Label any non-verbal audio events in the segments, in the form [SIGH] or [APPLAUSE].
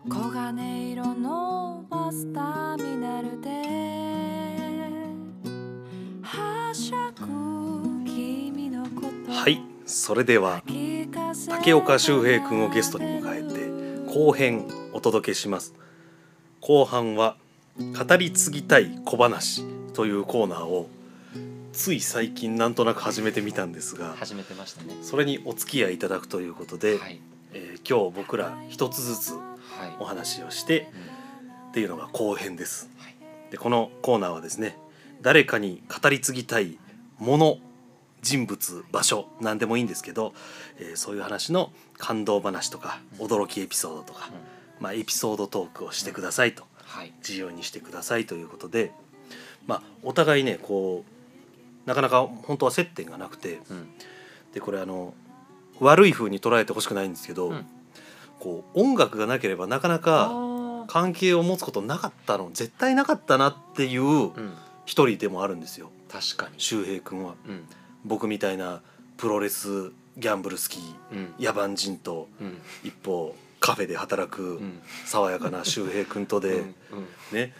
黄金色のバスターミナルではしゃぐ君のことはいそれでは竹岡修平君をゲストに迎えて後編お届けします。後半は語り継ぎたい小話というコーナーをつい最近なんとなく始めてみたんですが始めてましたね。それにお付き合いいただくということで、はい。えー今日僕ら一つずつはいお話をしてうんっていうのが後編です。はい。でこのコーナーはですね誰かに語り継ぎたいもの人物場所何でもいいんですけど、えーそういう話の感動話とか驚きエピソードとか、まあ、エピソードトークをしてくださいと。はい。自由にしてくださいということで、まあ、お互いねこうなかなか本当は接点がなくてうん。でこれあの悪い風に捉えてほしくないんですけど、うんこう音楽がなければなかなかあ関係を持つことなかったの絶対なかったなっていう一人でもあるんですよ。確かに。周平君は。うん。僕みたいなプロレスギャンブル好きうん。野蛮人とうん。一方カフェで働くうん。爽やかな [LAUGHS] 周平君とで、ね。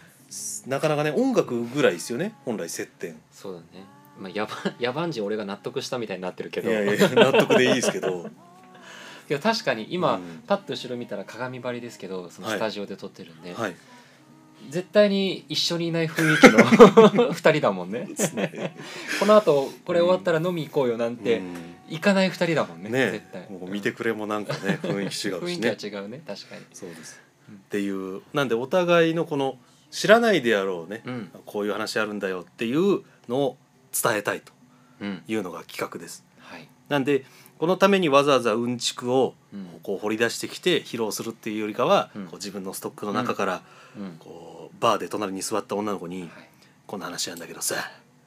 なかなかね音楽ぐらいですよね本来接点。そうだね。まあ野蛮野蛮人俺が納得したみたいになってるけいどやいや納得でいいですけど [LAUGHS] いや確かに今、うん。パッと後ろ見たら鏡張りですけどそのはい。スタジオで撮ってるんで、はい。絶対に一緒にいない雰囲気の [LAUGHS] 二人だもんね。この後これ終わったら飲み行こうよなんて、うん。行かない二人だもんねね。絶対。もう見てくれもなんかね [LAUGHS] 雰囲気違うしね。雰囲気は違うね確かに。そうです、うん。っていうなんでお互いのこの知らないであろうね、うん。こういう話あるんだよっていうのを伝えたいとうん。いうのが企画です。はい。なんでこのためにわざわざうんちくをうん。こう掘り出してきて披露するっていうよりかは、うん。こう自分のストックの中からうん。こうバーで隣に座った女の子にはい「こんな話なんだけどさ」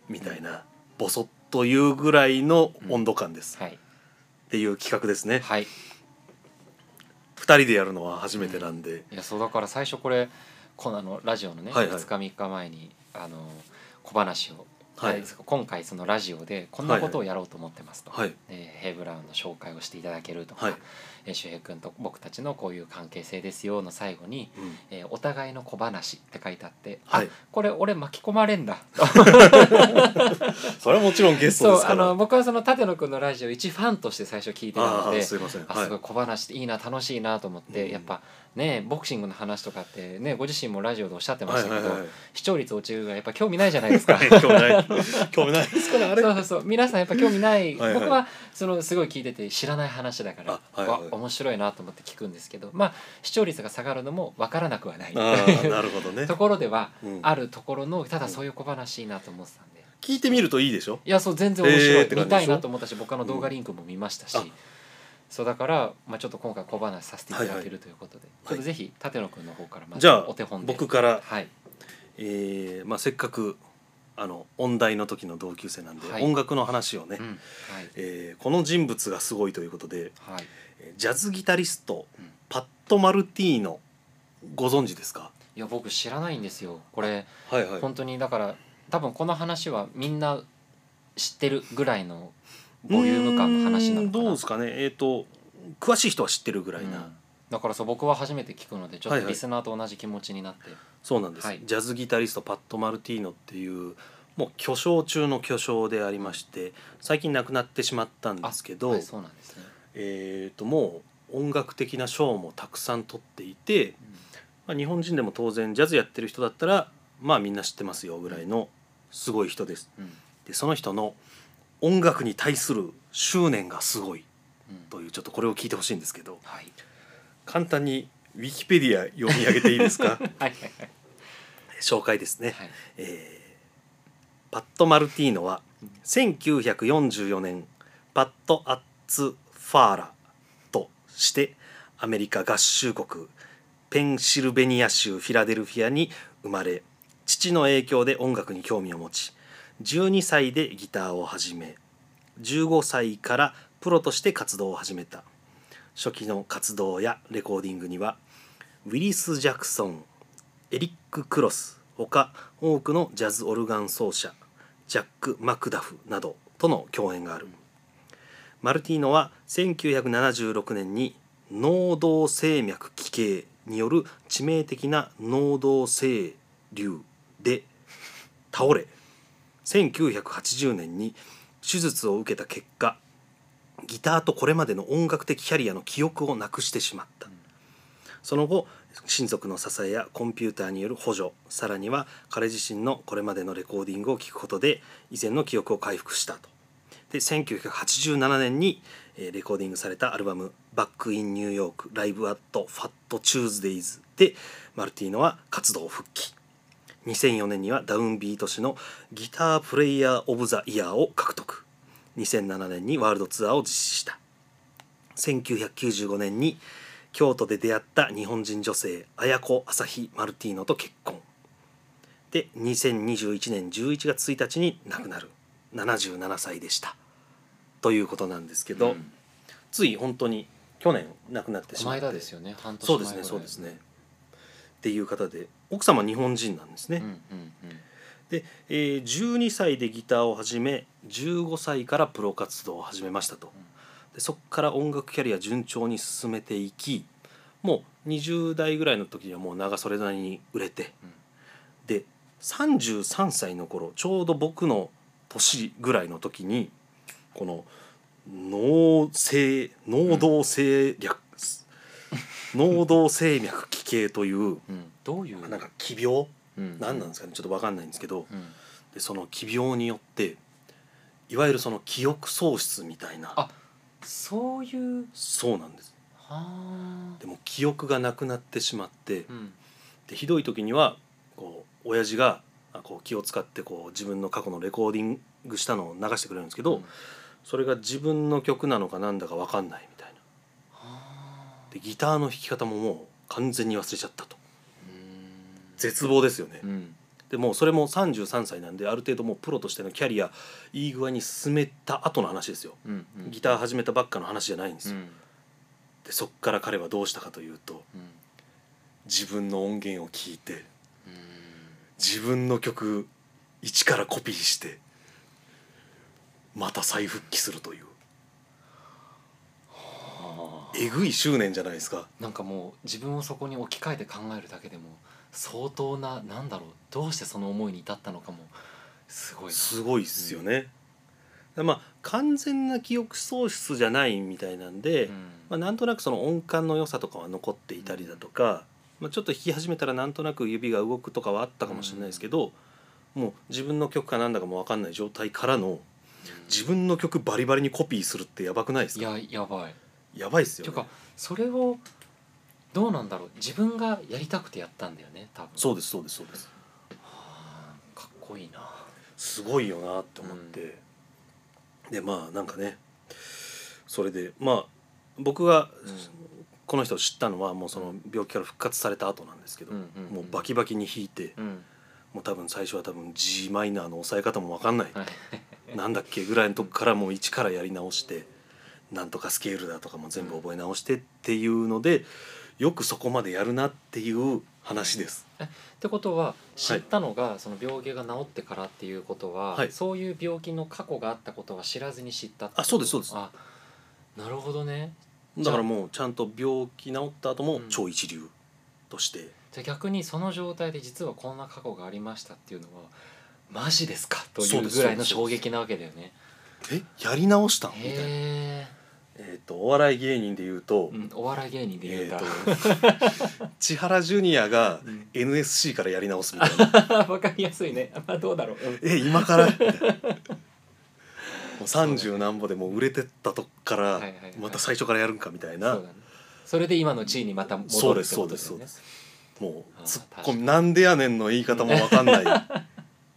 みたいなボソッというぐらいの温度感です、はい。っていう企画ですね。はい。二人でやるのは初めてなんで、いやそうだから最初これこのあのラジオのね、はいはい。2日3日前にあの小話を、はい。今回そのラジオでこんなことをやろうと思ってますと、はい。でヘイブラウンの紹介をしていただけるとか、はいえー周平君と僕たちのこういう関係性ですよの最後に、うん。えーお互いの小話って書いてあって、はい。あこれ俺巻き込まれんだ。[LAUGHS] それはもちろんゲストですあの僕はその舘野君のラジオ一ファンとして最初聞いてたあのであすいません。あはい。すごい小話っていいな楽しいなと思って、うん。やっぱねボクシングの話とかってねご自身もラジオでおっしゃってましたけど、はいはいはい。視聴率落ちるがやっぱ興味ないじゃないですか。[LAUGHS] 興味ない。[LAUGHS] 興味ないですからあれ。そうそうそう。皆さんやっぱ興味ない。はいはい。僕はそのすごい聞いてて知らない話だから。あはいはいわ面白いなと思って聞くんですけどまあ視聴率が下がるのも分からなくはない。[LAUGHS] なるほどね。ところではうん。あるところのただそういう小話いいなと思ってたんで。聞いてみるといいでしょ？いやそう全然面白い、見たいなと思ったし僕あの動画リンクも見ましたし、うん。あそうだから、まあ、ちょっと今回小話させていただけはいるということで、ちょっとぜひ舘野くんの方からまずじゃあお手本で。僕から、はい。えーまあ、せっかくあの音大の時の同級生なんで、はい。音楽の話をね、うん。はい。えーこの人物がすごいということではい。えージャズギタリスト、うん。パット・マルティーノご存知ですか？いや僕知らないんですよ。これはいはい。本当にだから多分この話はみんな知ってるぐらいのボリューム感の話なのかな。どうですかね？えっ、と詳しい人は知ってるぐらいな、うん。だからそう僕は初めて聞くのでちょっはいはい。とリスナーと同じ気持ちになって、そうなんです、はい。ジャズギタリストパット・マルティーノっていうもう巨匠中の巨匠でありまして最近亡くなってしまったんですけど、はい、そうなんですね、えー、ともう音楽的な賞もたくさん取っていて、まあ、日本人でも当然ジャズやってる人だったらまあみんな知ってますよぐらいのすごい人です。うん。うんでその人の音楽に対する執念がすごいうん。というちょっとこれを聞いてほしいんですけど。はい。簡単にウィキペディア読み上げていいですか？[LAUGHS] はいはい紹介ですね、はい。えーパット・マルティーノは1944年パット・アッツ・ファーラとしてアメリカ合衆国ペンシルベニア州フィラデルフィアに生まれ父の影響で音楽に興味を持ち12歳でギターを始め15歳からプロとして活動を始めた。初期の活動やレコーディングにはウィリス・ジャクソンエリック・クロスほか多くのジャズオルガン奏者ジャック・マクダフなどとの共演がある。マルティーノは1976年に脳動静脈奇形による致命的な脳動性瘤で倒れ1980年に手術を受けた結果ギターとこれまでの音楽的キャリアの記憶をなくしてしまった、その後親族の支えやコンピューターによる補助さらには彼自身のこれまでのレコーディングを聞くことで以前の記憶を回復したと。で1987年に、レコーディングされたアルバム「バック・イン・ニューヨーク・ライブ・アット・ファット・チューズデイズ」でマルティーノは活動復帰。2004年にはダウンビート誌のギタープレイヤー・オブ・ザ・イヤーを獲得2007年にワールドツアーを実施した1995年に京都で出会った日本人女性綾子朝日マルティーノと結婚で2021年11月1日に亡くなる。77歳でした。ということなんですけど、うん。つい本当に去年亡くなってしまって。間ですよね。半年前そうですねそうですね。っていう方で奥様日本人なんですね、うんうんで、えー12歳でギターを始め15歳からプロ活動を始めましたと。でそこから音楽キャリア順調に進めていきもう20代ぐらいの時にはもう長袖なりに売れて、うん。で33歳の頃ちょうど僕の年ぐらいの時にこの脳性脳動性略、脳動静脈奇形といううん。うんどういう？なんか奇病？うん。何なんですかね？ちょっと分かんないんですけどうん。でその奇病によっていわゆるその記憶喪失みたいな。あそういう？そうなんです。はあ。でも記憶がなくなってしまってうん。でひどい時にはこう親父があこう気を使ってこう自分の過去のレコーディングしたのを流してくれるんですけど、うん。それが自分の曲なのかなんだか分かんないみたいな。はあ。でギターの弾き方ももう完全に忘れちゃったと。うん。絶望ですよね、うん。でもうそれも33歳なんである程度もうプロとしてのキャリアいい具合に進めた後の話ですよ。うんうんギター始めたばっかの話じゃないんですよ、うん。でそっから彼はどうしたかというとうん。自分の音源を聞いてうん自分の曲一からコピーしてまた再復帰するという。はあ。えぐい執念じゃないですか。なんかもう自分をそこに置き換えて考えるだけでも相当ななんだろうどうしてその思いに至ったのかもすごいな。すごいっすよね、まあ完全な記憶喪失じゃないみたいなんで、うん。まあ、なんとなくその音感の良さとかは残っていたりだとか、まあ、ちょっと弾き始めたらなんとなく指が動くとかはあったかもしれないですけど、もう自分の曲かなんだかも分かんない状態からの自分の曲バリバリにコピーするってやばくないですか？いややばい。やばいっすよね。ていうかそれをどうなんだろう？自分がやりたくてやったんだよね多分。そうですそうですそうです。はあかっこいいな。すごいよなって思って、でまあなんかねそれでまあ僕がこの人を知ったのはもうその病気から復活された後なんですけど、うんうんうんもうバキバキに弾いて、うん。もう多分最初は多分 g マイナーの押さえ方も分かんない、はい。[LAUGHS] なんだっけぐらいのとこからもう一からやり直してなんとかスケールだとかも全部覚え直してっていうのでよくそこまでやるなっていう話です。ってことは知ったのが、その病気が治ってからっていうことは、はいそういう病気の過去があったことは知らずに知ったっあそうですそうです。あなるほどねだからもうちゃんと病気治った後もうん。超一流として、じゃあ逆にその状態で実はこんな過去がありましたっていうのはマジですか？とそうですいうぐらいの衝撃なわけだよね。え？やり直したん？みたいな。へえ、えー、とお笑い芸人で言うと、うん、お笑い芸人で言うた。えー [LAUGHS] 千原ジュニアがうん。NSC からやり直すみたいな。[LAUGHS] わかりやすいね。まあどうだろう、うん。え今から？みたいなもう30何歩でもう売れてったとこからまた最初からやるんかみたいな、それで今の地位にまた戻るってことですもうツッコミなんでやねんの言い方も分かんない。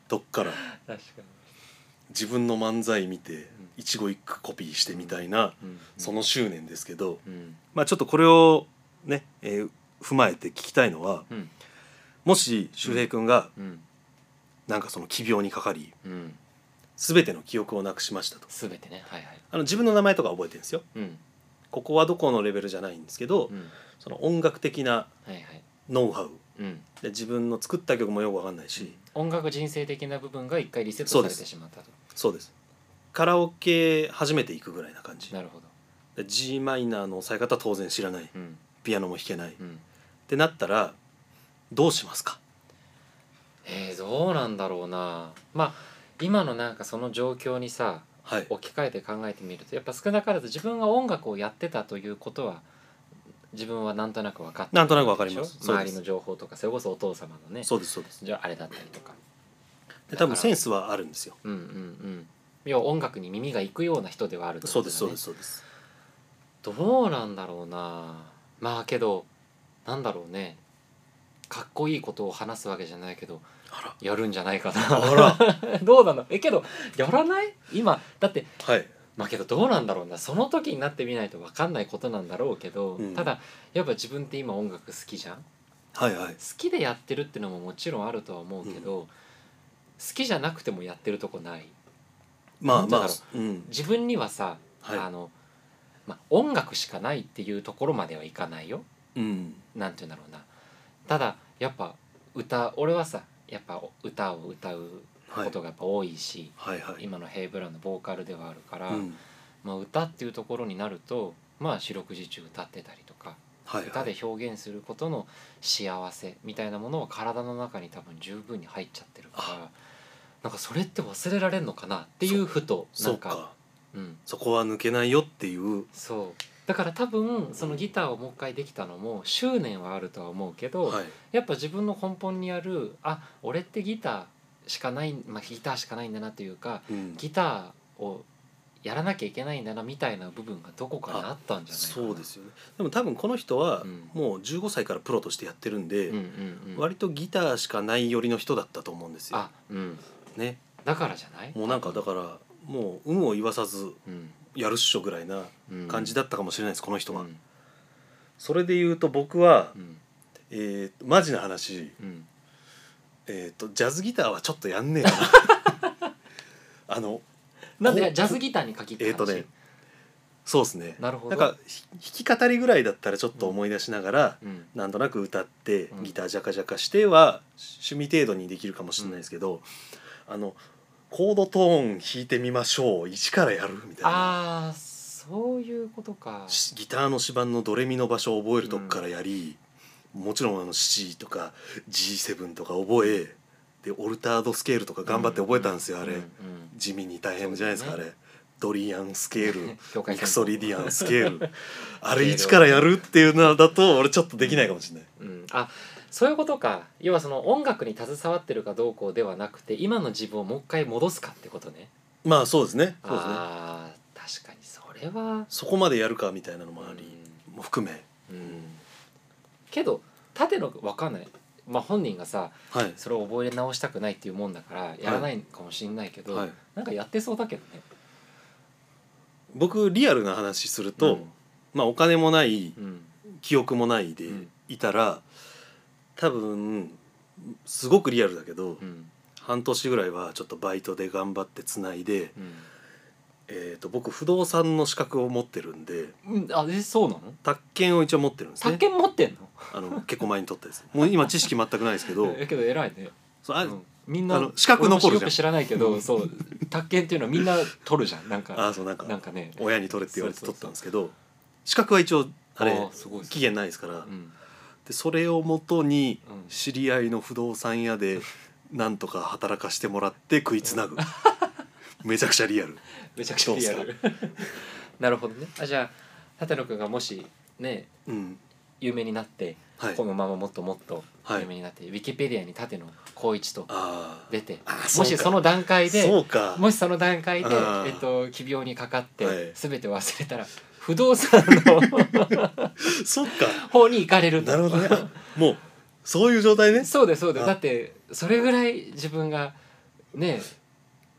とっから。[LAUGHS] 自分の漫才見て一語一句コピーしてみたいなその執念ですけどうん。まあちょっとこれをね、えー踏まえて聞きたいのはうん。もし周平君がうん。なんかその奇病にかかりうん全ての記憶をなくしましたと。全てね。はいはい。あの自分の名前とか覚えてるんですよ。うん。ここはどこのレベルじゃないんですけど、うん。その音楽的なはいはい。ノウハウ。うん。で自分の作った曲もよく分かんないし、音楽人生的な部分が一回リセットされてしまったと。そうです。カラオケ初めて行くぐらいな感じ。なるほど。で g マイナーの押さえ方当然知らない。うん。ピアノも弾けない。うん。ってなったらどうしますか？えー、どうなんだろうな。まあ今のなんかその状況にさはい。置き換えて考えてみるとやっぱ少なからず自分が音楽をやってたということは自分はなんとなく分かってなんとなく分かります。周りの情報とかそれこそお父様のねそうですそうです。じゃああれだったりとか。で多分センスはあるんですよ。うんうんうん。要は音楽に耳が行くような人ではあるね。そうですそうですそうです。どうなんだろうな。まあけどなんだろうね。かっこいいことを話すわけじゃないけどやるんじゃないかな。[LAUGHS] どうなの？えけどやらない？今だってはい。まあけどどうなんだろうな。その時になってみないと分かんないことなんだろうけど、うん。ただやっぱ自分って今音楽好きじゃん？好はいはい。きでやってるってのももちろんあるとは思うけど、好きじゃなくてもやってるとこない？まあまあうん。自分にはさ、はい。あの、まあ、音楽しかないっていうところまではいかないよ。うん。なんて言うんだろうな。ただやっぱ歌俺はさやっぱ歌を歌うはいことがやっぱ多いし、はいはい。今のヘイブランのボーカルではあるから、うん。まあ、歌っていうところになるとまあ四六時中歌ってたりとか、はいはい。歌で表現することの幸せみたいなものは体の中に多分十分に入っちゃってるからなんかそれって忘れられるのかなっていうふとなんかそうん、そこは抜けないよっていう。そうだから多分そのギターをもう一回できたのも執念はあるとは思うけど、はい。やっぱ自分の根本にあるあ俺ってギターしかない、まあ、ギターしかないんだなというかうん。ギターをやらなきゃいけないんだなみたいな部分がどこかにあったんじゃないそうですよね。でも多分この人はうん。もう15歳からプロとしてやってるんで、うん。うんうん割とギターしかない寄りの人だったと思うんですよ。あうん。ね。だからじゃない？もうなんかだからもう有無を言わさずうんやるっしょぐらいなうん。感じだったかもしれないですこの人は、うん。それで言うと僕は、うん。えー、マジな話、うん。えー、とジャズギターはちょっとやんねえかな。[LAUGHS] あのなんでジャズギターに限って話？えーとねそうですね。なるほど。なんかひ弾き語りぐらいだったらちょっと思い出しながら、うん。なんとなく歌ってうん。ギタージャカジャカしては趣味程度にできるかもしれないですけど、あのコードトーン弾いてみましょう。一からやるみたいな。ああそういうことか。しギターの指板のドレミの場所を覚えるとこからやり、もちろんあの C とか G7 とか覚えでオルタードスケールとか頑張って覚えたんですよ、あれ、うんうん地味に大変じゃないですか、そうだあれ。ドリアンスケール。[LAUGHS] ミクソリディアンスケール。[LAUGHS] あれ一からやるっていうのだと俺ちょっとできないかもしれない。うん、あそういうことか。要はその音楽に携わってるかどうこうではなくて今の自分をもう一回戻すかってことね。まあそうですね。そうですね。あー確かに。それは。そこまでやるかみたいなのもあり、うも含め。んうん。けど縦の分かんない。まあ本人がさはい。それを覚え直したくないっていうもんだからやらないかもしれないけど、はい。なんかやってそうだけどね。僕リアルな話すると、まあお金もないうんうん。記憶もないでうん。いたら、多分すごくリアルだけど、うん。半年ぐらいはちょっとバイトで頑張ってつないで、うん。えー、と僕不動産の資格を持ってるんでうん、あえそうなの？宅建を一応持ってるんですね。宅建持ってんの？あの結構前に取ったやつ。もう今知識全くないですけど。[LAUGHS] えけど偉いね。そうあ,、うん。みんなあの資格残るじゃん。知らないけどそう宅建っていうのはみんな取るじゃん。なんか。あそうなんかなんかね。親に取れって言われて取ったんですけど資格は一応あれ期限ないですから、うんでそれをもとにうん。知り合いの不動産屋で [LAUGHS] なんとか働かしてもらって食いつなぐ。めちゃくちゃリアル。めちゃくちゃリアル。なるほどね。あじゃあ舘野君がもしねうん。有名になって、はい。このままもっともっとはい。有名になって、ウィキペディアに舘野光一と出てもしその段階でもしその段階で、えっと、奇病にかかって、はい。全て忘れたら不動産の。[LAUGHS] そっか。方に行かれると。なるほどね。あもうそういう状態ね。そうですそうです。あ。だってそれぐらい自分がね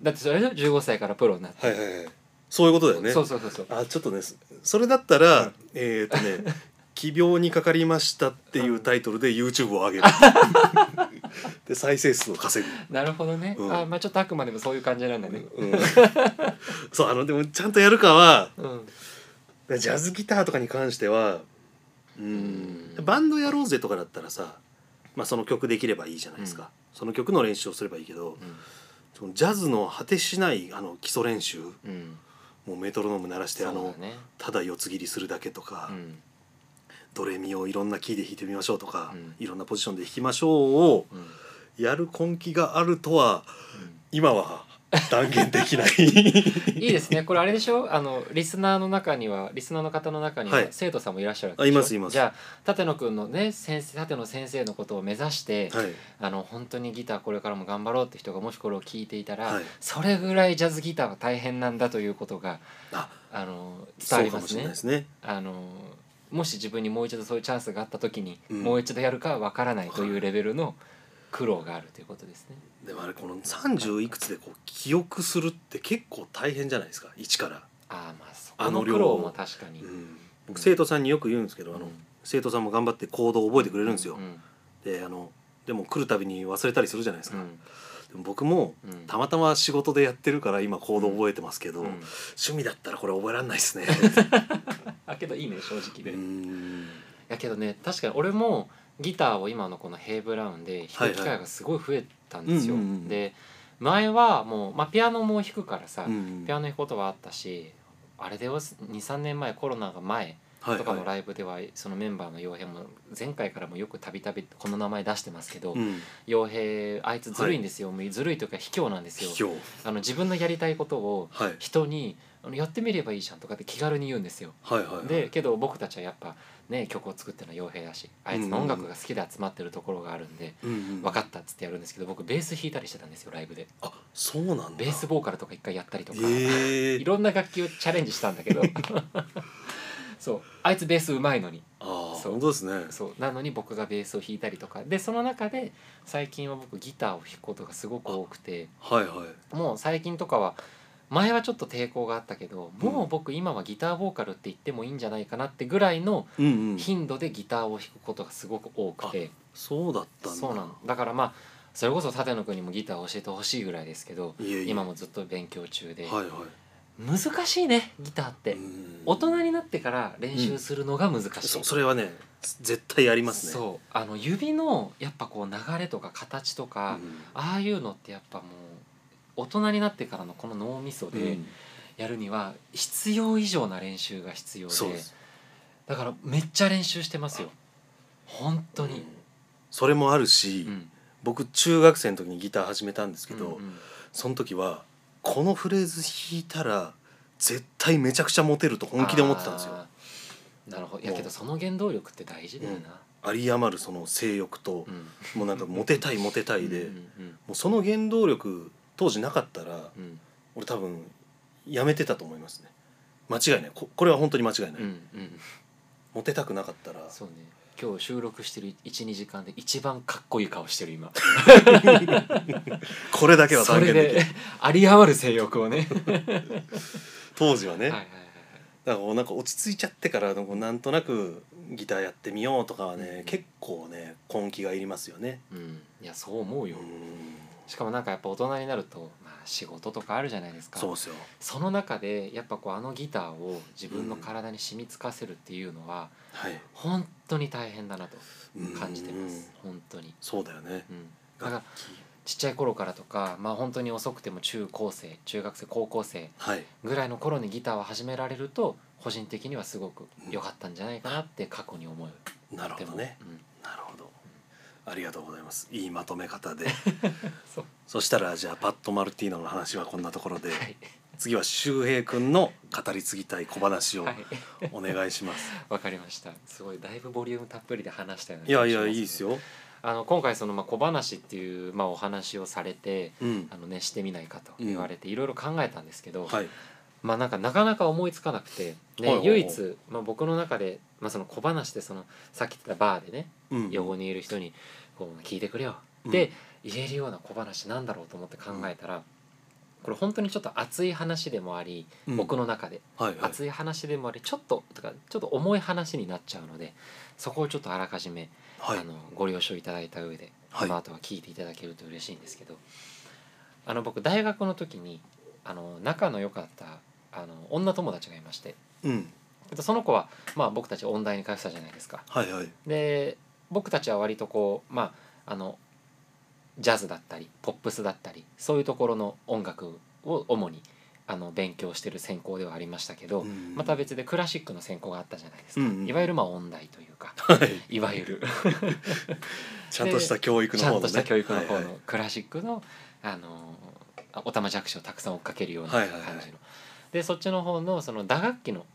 だってそれで15歳からプロになって、はいはいはい。そういうことだよね。そうそうそうそう。あちょっとねそそれだったら、うん。えっ、とね「[LAUGHS] 奇病にかかりました」っていうタイトルで YouTube を上げる。[LAUGHS] で再生数を稼ぐ、なるほどね、うん。あまあちょっとあくまでもそういう感じなんだね。うん、そうあのでもちゃんとやるかはうんジャズギターとかに関してはうん。バンドやろうぜとかだったらさ、まあ、その曲できればいいじゃないですか、うん。その曲の練習をすればいいけどそのジャズの果てしないあの基礎練習うん。うんもうメトロノーム鳴らしてあのただ四つ切りするだけとかう、ん。ドレミをいろんなキーで弾いてみましょうとか、うん。いろんなポジションで弾きましょうをうん。うんやる根気があるとは今は断言できない。いいですね。これあれでしょ？あのリスナーの中にはリスナーの方の中にははい。生徒さんもいらっしゃるあいますいます。じゃあ立野くんのね先生立野先生のことを目指して、はい。あの本当にギターこれからも頑張ろうって人がもしこれを聞いていたら、はい。それぐらいジャズギターは大変なんだということがああの伝わりますねないですね。あのもし自分にもう一度そういうチャンスがあった時に、うん。もう一度やるかは分からないというレベルの苦労があるということですね。でもあれこの30いくつでこう記憶するって結構大変じゃないですか？一から、ああまあそあの量この苦労も確かに。うん。僕生徒さんによく言うんですけど、あのうん。生徒さんも頑張って行動を覚えてくれるんですよ、うん。であのでも来るたびに忘れたりするじゃないですか、うん。でも僕もうん。たまたま仕事でやってるから今行動覚えてますけど、うん。趣味だったらこれ覚えられないですね。[LAUGHS] あけどいいね正直で。やけどね確かに俺もギターを今のこのヘイブラウンで弾く機はいはい会がすごい増えたんですよ。うんうんうんで前はもう、まあ、ピアノも弾くからさ、うんピアノ弾くことはあったしあれで23年前コロナが前はいとかのはいライブではそのメンバーの傭兵も前回からもよくたびたびこの名前出してますけどうん。傭兵あいつずるいんですよ、もうずるいというか卑怯なんですよ。あの自分のやりたいことをはい。人にあのやってみればいいじゃんとかって気軽に言うんですよ。はいはいはい。でけど僕たちはやっぱね曲を作ってるのは傭兵だしあいつの音楽が好きで集まってるところがあるんでうんうん分かったっつってやるんですけど僕ベース弾いたりしてたんですよライブで。あそうなんだ。ベースボーカルとか一回やったりとか、ええ。[LAUGHS] いろんな楽器をチャレンジしたんだけど。[LAUGHS] そう。あいつベースうまいのに。ああそう。本当ですね。そう。なのに僕がベースを弾いたりとか。でその中で最近は僕ギターを弾くことがすごく多くて。はいはい。もう最近とかは前はちょっと抵抗があったけどもう僕今はギターボーカルって言ってもいいんじゃないかなってぐらいのうんうん。頻度でギターを弾くことがすごく多くて。そうだったんだ。そうなのだ。からまあそれこそ舘野君にもギターを教えてほしいぐらいですけど今もずっと勉強中で。はいはい。難しいねギターって。うん。大人になってから練習するのが難しい、そそれはね絶対やりますね。そう。あの指のやっぱこう流れとか形とか、ああいうのってやっぱもう大人になってからのこの脳みそうん。でやるには必要以上な練習が必要で,、だからめっちゃ練習してますよ。本当に。うん、それもあるし、うん。僕中学生の時にギター始めたんですけど、うんうんその時はこのフレーズ弾いたら絶対めちゃくちゃモテると本気で思ってたんですよ。なるほど。いやけどその原動力って大事だよな、有り余るその性欲とう、ん。もうなんかモテたいモテたいで、うんもうん。うその原動力当時なかったらうん。俺多分やめてたと思いますね。間違いない。ここれは本当に間違いない、うんうん。うんモテたくなかったら。そうね。今日収録してる12時間で一番かっこいい顔してる今。[LAUGHS] これだけは断言できる。で有り余る性欲をね。当時はね、はいはいはいだからなんか落ち着いちゃってからなんとなくギターやってみようとかはね、うん。結構ね根気がいりますよね。うん。いやそう思うよ。うんしかもなんかやっぱ大人になると、まあ、仕事とかあるじゃないですかそうですよ。その中でやっぱこうあのギターを自分の体に染みつかせるっていうのははい。本当に大変だなとうん感じてます本当に、そうだよね。うん、だからちっちゃい頃からとかまあ本当に遅くても中高生中学生高校生はい。ぐらいの頃にギターを始められると個人的にはすごく良かったんじゃないかなって過去に思うなるほどね。でもなるほど。ありがとうございます。いいまとめ方で。[LAUGHS] そうそしたらじゃあパッド・マルティーノの話はこんなところで、うんはい次は周平くんの語り継ぎたい小話をはいお願いします。[LAUGHS] わかりましたすごいだいぶボリュームたっぷりで話したようないやいやいいですよ。あの今回そのまあ小話っていうまあお話をされてうんあ。のねしてみないかと言われていろいろ考えたんですけど、はい。まあなんかなかなか思いつかなくて、ねはいはいはい唯一、まあ、僕の中で、まあ、その小話でそのさっき言ったバーでねうん。横にいる人にこう聞いてくれよ、うん。で言えるような小話なんだろうと思って考えたら、これ本当にちょっと熱い話でもあり、うん。僕の中で。はいはい。熱い話でもありちょっととかちょっと重い話になっちゃうのでそこをちょっとあらかじめ、はい。あのご了承いただいた上で、はい。この後は聞いていただけると嬉しいんですけどあの僕大学の時にあの仲の良かったあの女友達がいまして。うん。えっとその子は、まあ、僕たち音大に通ってたじゃないですか。はいはい。で僕たちは割とこうまああのジャズだったりポップスだったりそういうところの音楽を主にあの勉強してる専攻ではありましたけど、うん。また別でクラシックの専攻があったじゃないですか、うんうん。いわゆるまあ音大というか。はい。いわゆる。[LAUGHS] ちゃんとした教育のちゃ方のね。んとした教育の方はいのクラシックのあのあおたまじゃくしをたくさん追っかけるような感じの、はいはい。はいでそっちの方のその打楽器のはい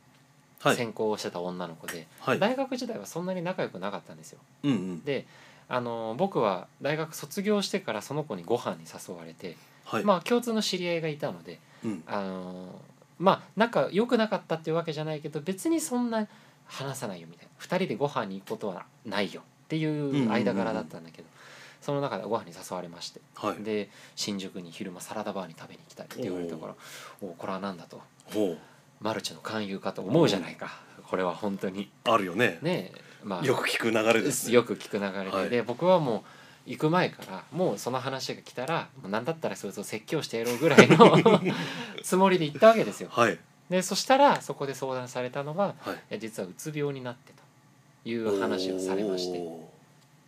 専攻をしてた女の子で、はい。大学時代はそんなに仲良くなかったんですよ。うんうん。であの僕は大学卒業してからその子にご飯に誘われて、はい。まあ共通の知り合いがいたのでうん。あのまあ仲良くなかったっていうわけじゃないけど別にそんな話さないよみたいな。2人でご飯に行くことはないよっていう間柄だったんだけど、その中でご飯に誘われましてはい。で新宿に昼間サラダバーに食べに行きたいって言われたからおおこれは何だと。ほマルチの勧誘かと思うじゃないか。これは本当に。うあるよね。ねまあよく聞く流れですね。よく聞く流れで,、はい。で僕はもう行く前からもうその話が来たらもう何だったらそいつを説教してやろうぐらいの [LAUGHS] つもりで行ったわけですよ。はい。でそしたらそこで相談されたのがはい。実はうつ病になってという話をされまして。お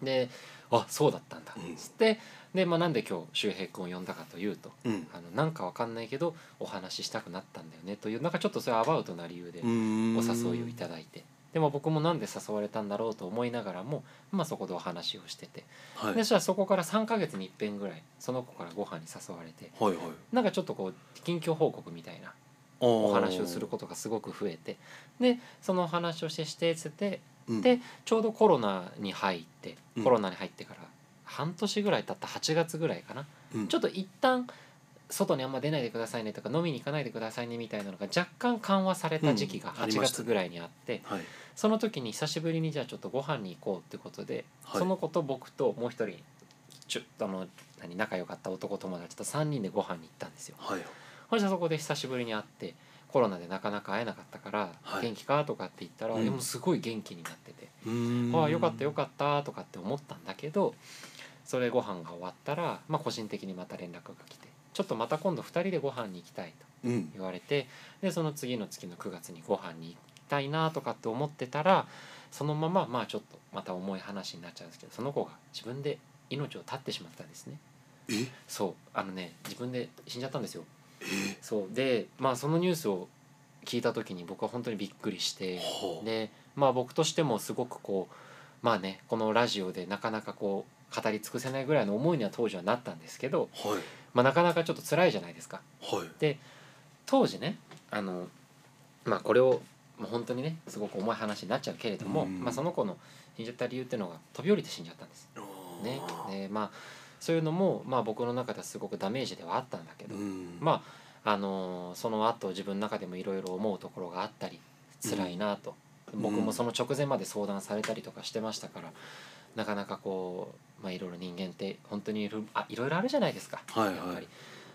であそうだったんだ。うん。つってで、まあ、なんで今日周平君を呼んだかというとーうん。あのなんかわかんないけどお話ししたくなったんだよねというなんかちょっとそういうアバウトな理由でお誘いをいただいて。でも僕もなんで誘われたんだろうと思いながらも、まあ、そこでお話をしてて。はい。でそしたらそこから3ヶ月に一遍ぐらいその子からご飯に誘われてはいはい。なんかちょっとこう近況報告みたいなおお話をすることがすごく増えて。でそのお話をしてしてつってうんでちょうどコロナに入ってうん。コロナに入ってから半年ぐらい経った8月ぐらいかな。うん。ちょっと一旦外にあんま出ないでくださいねとか飲みに行かないでくださいねみたいなのが若干緩和された時期が8うん。ありましたね。月ぐらいにあってはい。その時に久しぶりにじゃあちょっとご飯に行こうってことではい。その子と僕ともう一人ちょあの何仲良かった男友達と3人でご飯に行ったんですよ。はい。そしたらそこで久しぶりに会ってコロナでなかなか会えなかったから「はい元気か?」とかって言ったら、うんでもすごい元気になっててうー「んああよかったよかった」とかって思ったんだけどそれご飯が終わったら、まあ、個人的にまた連絡が来て「ちょっとまた今度2人でご飯に行きたい」とうん言われてでその次の月の9月にご飯に行きたいなとかって思ってたらそのまままあちょっとまた重い話になっちゃうんですけどその子が自分で命を絶ってしまったんですね。え？そうあのね自分で死んじゃったんですよ。えそう。でまあそのニュースを聞いた時に僕は本当にびっくりしてはあでまあ僕としてもすごくこうまあねこのラジオでなかなかこう語り尽くせないぐらいの思いには当時はなったんですけど、はい。まあ、なかなかちょっと辛いじゃないですか。はい。当時ねあのまあこれをもう本当にねすごく重い話になっちゃうけれども、うん。まあ、その子の死んじゃった理由っていうのが飛び降りて死んじゃったんです。ね。あ、でまあそういうのも、まあ、僕の中ではすごくダメージではあったんだけど、ーうん。まああのーその後自分の中でもいろいろ思うところがあったり辛いなと、うん。僕もその直前まで相談されたりとかしてましたからなかなかこう、まあ、いろいろ人間って本当にいろあいろいろあるじゃないですか、はいはい。やっぱり。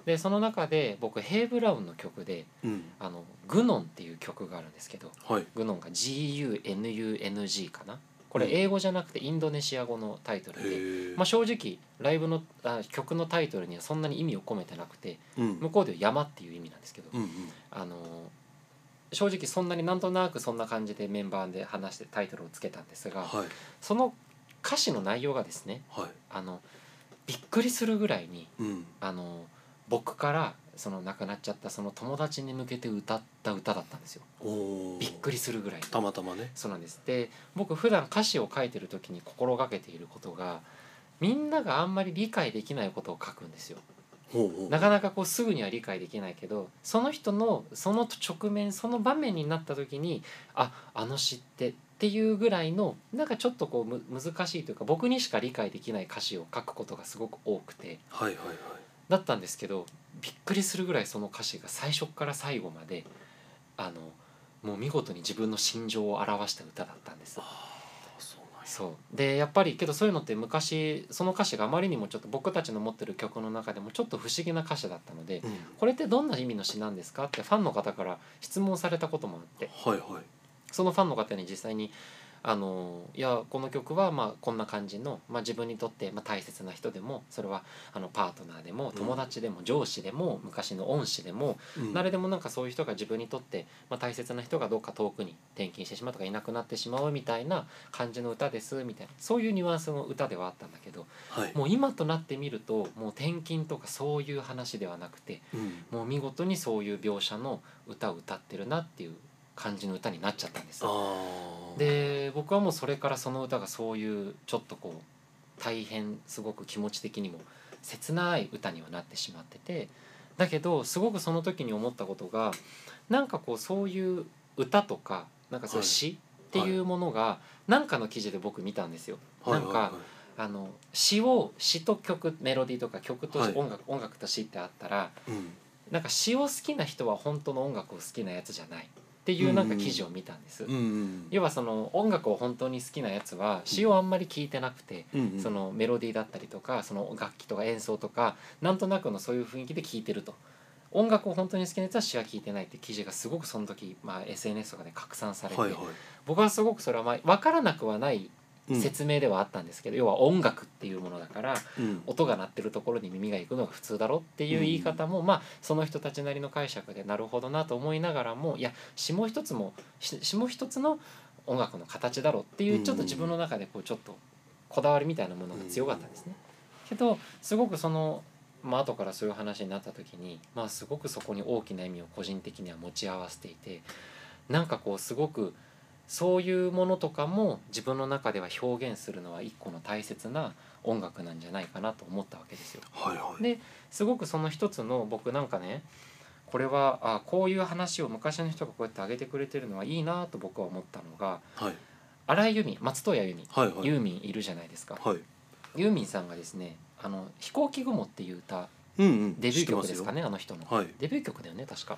でその中で僕ヘイ・ブラウンの曲でうん「あのグノン」っていう曲があるんですけどはい。グノンが GUNUNG かなこれうん。英語じゃなくてインドネシア語のタイトルで、まあ、正直ライブのあ曲のタイトルにはそんなに意味を込めてなくてうん。向こうでは山っていう意味なんですけど、あの正直そんなになんとなくそんな感じでメンバーで話してタイトルをつけたんですがはい。その歌詞の内容がですねはい。あのびっくりするぐらいにうん。あの僕からその亡くなっちゃったその友達に向けて歌った歌だったんですよ。びっくりするぐらいたまたまね。そうなんです。で僕普段歌詞を書いてる時に心がけていることがみんながあんまり理解できないことを書くんですよ。なかなかこうすぐには理解できないけどその人のその直面その場面になった時にああの詩ってっていうぐらいのなんかちょっとこうむ難しいというか僕にしか理解できない歌詞を書くことがすごく多くて。はいはいはいだったんですけどびっくりするぐらいその歌詞が最初から最後まであのもう見事に自分の心情を表した歌だったんです。そう。でやっぱりけどそういうのって昔その歌詞があまりにもちょっと僕たちの持ってる曲の中でもちょっと不思議な歌詞だったので、うん。これってどんな意味の詩なんですかってファンの方から質問されたこともあって。はいはい。そのファンの方に実際にあのいやこの曲はまあこんな感じの、まあ、自分にとってまあ大切な人でもそれはあのパートナーでも友達でも上司でも昔の恩師でもうん。誰でもなんかそういう人が自分にとって、まあ、大切な人がどっか遠くに転勤してしまうとかいなくなってしまうみたいな感じの歌ですみたいなそういうニュアンスの歌ではあったんだけどはい。もう今となってみるともう転勤とかそういう話ではなくてうん。もう見事にそういう描写の歌を歌ってるなっていう感じの歌になっちゃったんですで僕はもうそれからその歌がそういうちょっとこう大変すごく気持ち的にも切ない歌にはなってしまっててだけどすごくその時に思ったことがなんかこうそういう歌とかなんかそういう詩っていうものが何かの記事で僕見たんですよ。なんかあの詩を詩と曲メロディーとか曲とはい。音楽、音楽と詩ってあったらうん。なんか詩を好きな人は本当の音楽を好きなやつじゃないっていうなんか記事を見たんです。うんうん。要はその音楽を本当に好きなやつは詩をあんまり聞いてなくて、うんうん。そのメロディーだったりとかその楽器とか演奏とかなんとなくのそういう雰囲気で聴いてると。音楽を本当に好きなやつは詩は聞いてないって記事がすごくその時、まあ、SNS とかで拡散されて、はいはい。僕はすごくそれはまあ分からなくはないうん説明ではあったんですけど、要は音楽っていうものだからうん。音が鳴ってるところに耳が行くのが普通だろっていう言い方も、まあその人たちなりの解釈でなるほどなと思いながらもいや詩も一つもし詩も一つの音楽の形だろっていうちょっと自分の中でこうちょっとこだわりみたいなものが強かったんですね。けどすごくそのまあ後からそういう話になった時にまあすごくそこに大きな意味を個人的には持ち合わせていてなんかこうすごくそういうものとかも自分の中では表現するのは一個の大切な音楽なんじゃないかなと思ったわけですよ。はいはい。ですごくその一つの僕なんかねこれはあこういう話を昔の人がこうやって挙げてくれてるのはいいなと僕は思ったのがはい。荒井由実松任谷由実、はいはい。ユーミンいるじゃないですか。はい。ユーミンさんがですね「あの飛行機雲」っていう歌うんうん。デビュー曲ですかねあの人の、はい。デビュー曲だよね確か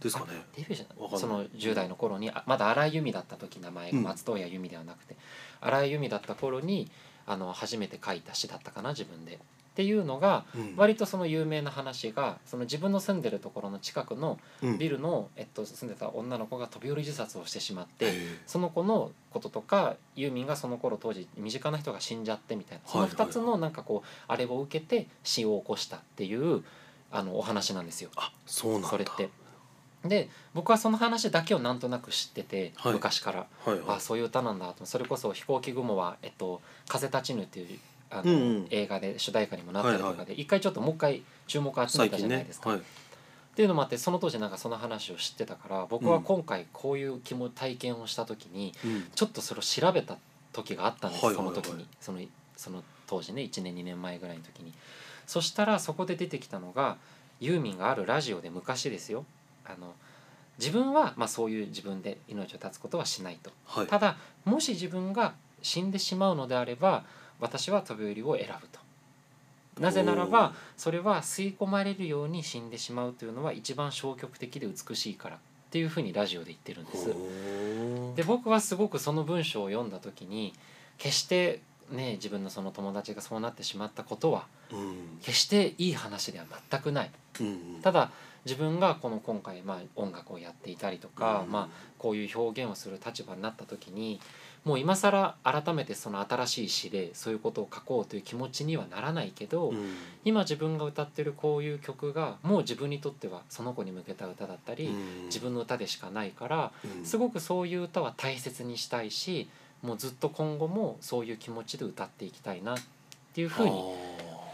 ですかね。あデビューじゃない？その10代の頃にあまだ荒井由実だった時名前がうん。松任谷由実ではなくて、荒井由実だった頃にあの初めて書いた詩だったかな自分で。っていうのがうん。割とその有名な話がその自分の住んでるところの近くのうん。ビルの、えっと、住んでた女の子が飛び降り自殺をしてしまってその子のこととかユーミンがその頃当時身近な人が死んじゃってみたいなそのはいはい。2つのなんかこうあれを受けて死を起こしたっていうあのお話なんですよ。あそうなんだ。それって。で僕はその話だけをなんとなく知ってて、はい。昔から、はいはい。あそういう歌なんだと。それこそ「飛行機雲は」えっと「風立ちぬ」っていうあの、うんうん。映画で主題歌にもなったりとかで、はいは一回ちょっともう一回注目を集めたじゃないですか。はい。っていうのもあってその当時なんかその話を知ってたから僕はうん。今回こういう気も体験をした時にうん。ちょっとそれを調べた時があったんです、はいはいはい。その時に。そのその当時ね1年2年前ぐらいの時に。そしたらそこで出てきたのがユーミンがあるラジオで昔ですよあの自分はまあそういう自分で命を絶つことはしないと。はい。ただもし自分が死んでしまうのであれば私は飛び降りを選ぶと。なぜならばそれは吸い込まれるように死んでしまうというのは一番消極的で美しいからっていうふうにラジオで言ってるんです。で僕はすごくその文章を読んだ時に決してね自分のその友達がそうなってしまったことはうん。決していい話では全くない。うん。ただ自分がこの今回まあ音楽をやっていたりとか、うん。まあこういう表現をする立場になった時にもう今更改めてその新しい詩でそういうことを書こうという気持ちにはならないけど、うん。今自分が歌ってるこういう曲がもう自分にとってはその子に向けた歌だったり、うん。自分の歌でしかないからうん。すごくそういう歌は大切にしたいしもうずっと今後もそういう気持ちで歌っていきたいなっていうふうに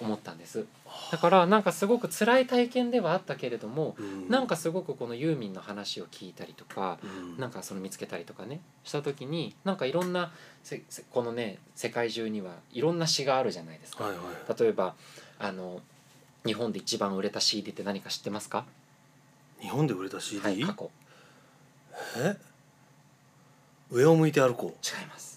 思ったんですだからなんかすごく辛い体験ではあったけれどもうん。なんかすごくこのユーミンの話を聞いたりとかうん。なんかその見つけたりとかねした時になんかいろんなこのね世界中にはいろんな詩があるじゃないですか。はいはい。例えばあの日本で一番売れた CD って何か知ってますか、日本で売れた CD、はい、過去。え？上を向いて歩こう。違います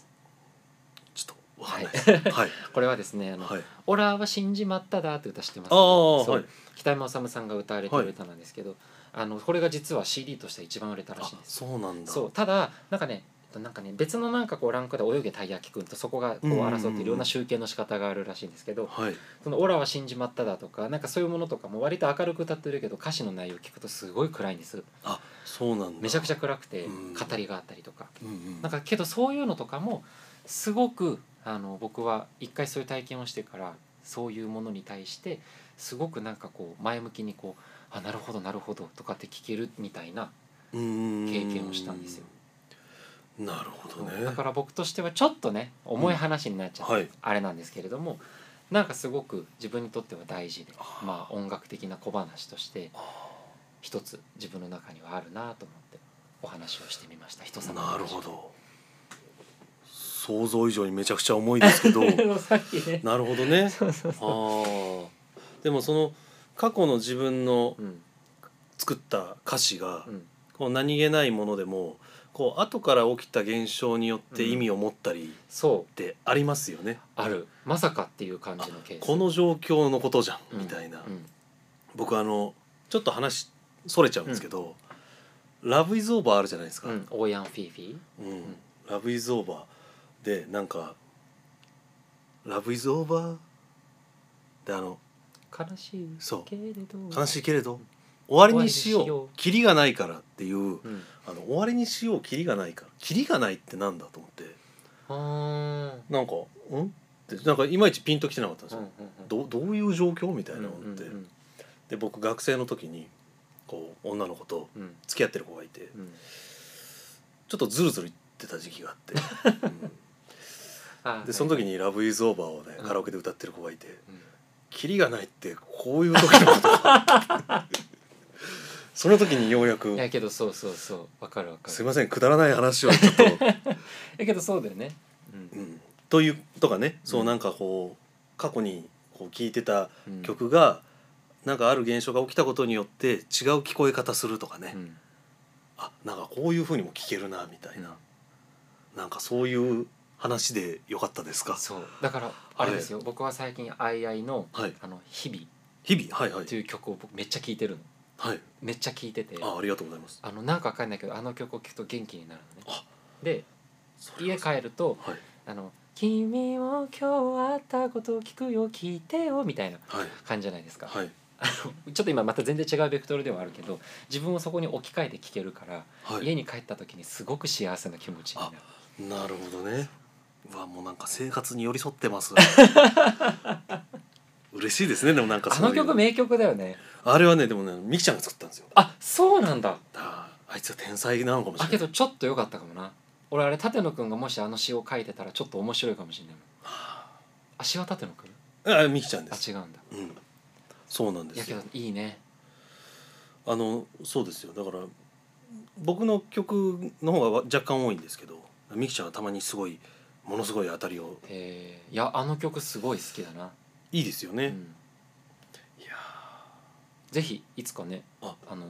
ちょっとわかんない。はい。[LAUGHS] これはですね「あのはいオラは死んじまっただ」って歌知ってます？ああそう。はい北山治さんが歌われてる歌なんですけど、あのこれが実は CD として一番売れたらしいんです。そうなんだ。そう。ただなんかねとなんかね別のなんかこうランクで泳げたい焼きくんとそこがこう争っていろんな集計の仕方があるらしいんですけど、はい。その「オラは死んじまった」だとかなんかそういうものとかも割と明るく歌ってるけど歌詞の内容聞くとすごい暗いんです。あそうなんだ。めちゃくちゃ暗くてうん。語りがあったりとか、うんうん。なんかけどそういうのとかもすごくあの僕は一回そういう体験をしてからそういうものに対してすごくなんかこう前向きにこう「あなるほどなるほど」とかって聞けるみたいな経験をしたんですよ。なるほどね。だから僕としてはちょっとね重い話になっちゃって、はい。あれなんですけれどもなんかすごく自分にとっては大事でまあ音楽的な小話としてあ一つ自分の中にはあるなと思ってお話をしてみました。人ー様なるほど想像以上にめちゃくちゃ重いですけど。[LAUGHS] なるほどね。そうそうあそー。でもその過去の自分のううん作った歌詞がうん。こう何気ないものでもこう後から起きた現象によって意味を持ったりそう。ってありますよね。ある。まさかっていう感じのケース。この状況のことじゃんうん。みたいな、うん。僕あのちょっと話それちゃうんですけど「ラブイズオーバーあるじゃないですか。うん、オーヤンフィーフィーうん。ラブイズオーバーでなんか「ラブイズオーバー」であの悲しいそうけれど。悲しいけれど終わりにしよ終わりにしよう。うキリがないからっていううん。あの終わりにしようキリがないから。キリがないってなんだと思って。あー。なんか「ん?」ってなんかいまいちピンときてなかったんですうんよ、うん。どどういう状況みたいうんなのって、うんうん。で僕学生の時にこう女の子とうん。付き合ってる子がいて。うん。ちょっとズルズル言ってた時期があって、あ [LAUGHS] うんでその時に、に「ラブイズオーバーをねうん。カラオケで歌ってる子がいてうん「キリがないってこういう時のことか」[LAUGHS] その時にようやくいやけどそうそうそう。わかるわか「る。すいませんくだらない話をちょっと」[LAUGHS] やけどそうだよね。ううん。ん、というとかねそううんなんかこう過去にこう聴いてたうん。曲がなんかある現象が起きたことによって違う聞こえ方するとかね、うん。あなんかこういう風にも聞けるなみたいな、なんかそういう話でよかったですか？そう。だからあれですよ、僕は最近「アイアイのはい。あの日々」日々？はいはい。という曲を僕めっちゃ聴いてるの。はい。めっちゃ聴いてて。あありがとうございます。あのなんかわかんないけどあの曲を聴くと元気になるのね。あ。で家帰るとはい「あの君も今日あったことを聞くよ聞いてよ」みたいなはい。感じじゃないですか、はい。あのちょっと今また全然違うベクトルではあるけど自分をそこに置き換えて聴けるから、はい。家に帰った時にすごく幸せな気持ちになる。なるほどねうわもうなんか生活に寄り添ってます。[LAUGHS] 嬉しいですねでもなんかあそういうの。曲名曲だよね。あれはねでもねミキちゃんが作ったんですよ。あそうなんだ。ああいつは天才なのかもしれなけどちょっと良かったかもな。俺あれ舘野くんがもしあの詩を書いてたらちょっと面白いかもしれないもん。あ。詩は舘野くん？あミキちゃんです。あ違うんだ。うん。そうなんでいやけどいいね。あのそうですよ。だから僕の曲の方が若干多いんですけどミキちゃんはたまにすごいものすごい当たりを。へえいやあの曲すごい好きだな、いいですよね、うん、いやぜひいつかねあ。あの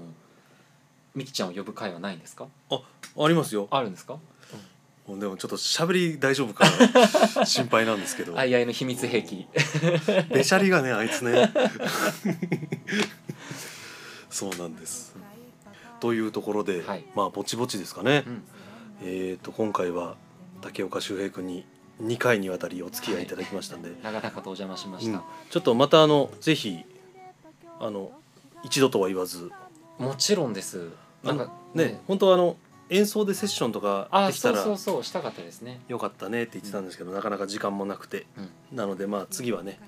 みきちゃんを呼ぶ会はないんですか？ーありますよ。あるんですか？でもちょっと喋り大丈夫か [LAUGHS] 心配なんですけど。あいあいの秘密兵器。べしゃりがねあいつね。[LAUGHS] そうなんです。というところで、はい。まあぼちぼちですかね、うん。えっ、と今回は竹岡修平君に2回にわたりお付き合いいただきましたんで、長々とお邪魔しましうん。た、ちょっとまたあのぜひあの一度とは言わず。もちろんです。なんかあのね。本当はあの演奏でセッションとかあできたらそうそうそう。したかったですね。よかったねって言ってたんですけど、なかなか時間もなくて。うん。なのでまあ次はね、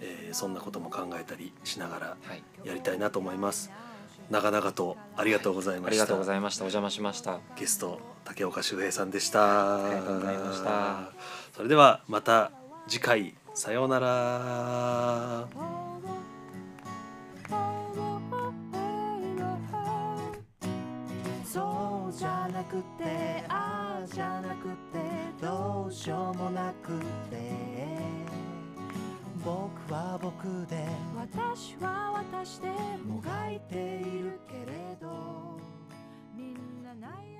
えーそんなことも考えたりしながらはい。やりたいなと思います長々とありがとうございました、ありがとうございました。お邪魔しました。ゲスト竹岡修平さんでした。ありがとうございました。それではまた次回。さようなら。そうじゃなくてああじゃなくてどうしようもなくて僕は僕で。私は私でもがいているけれど。みんな悩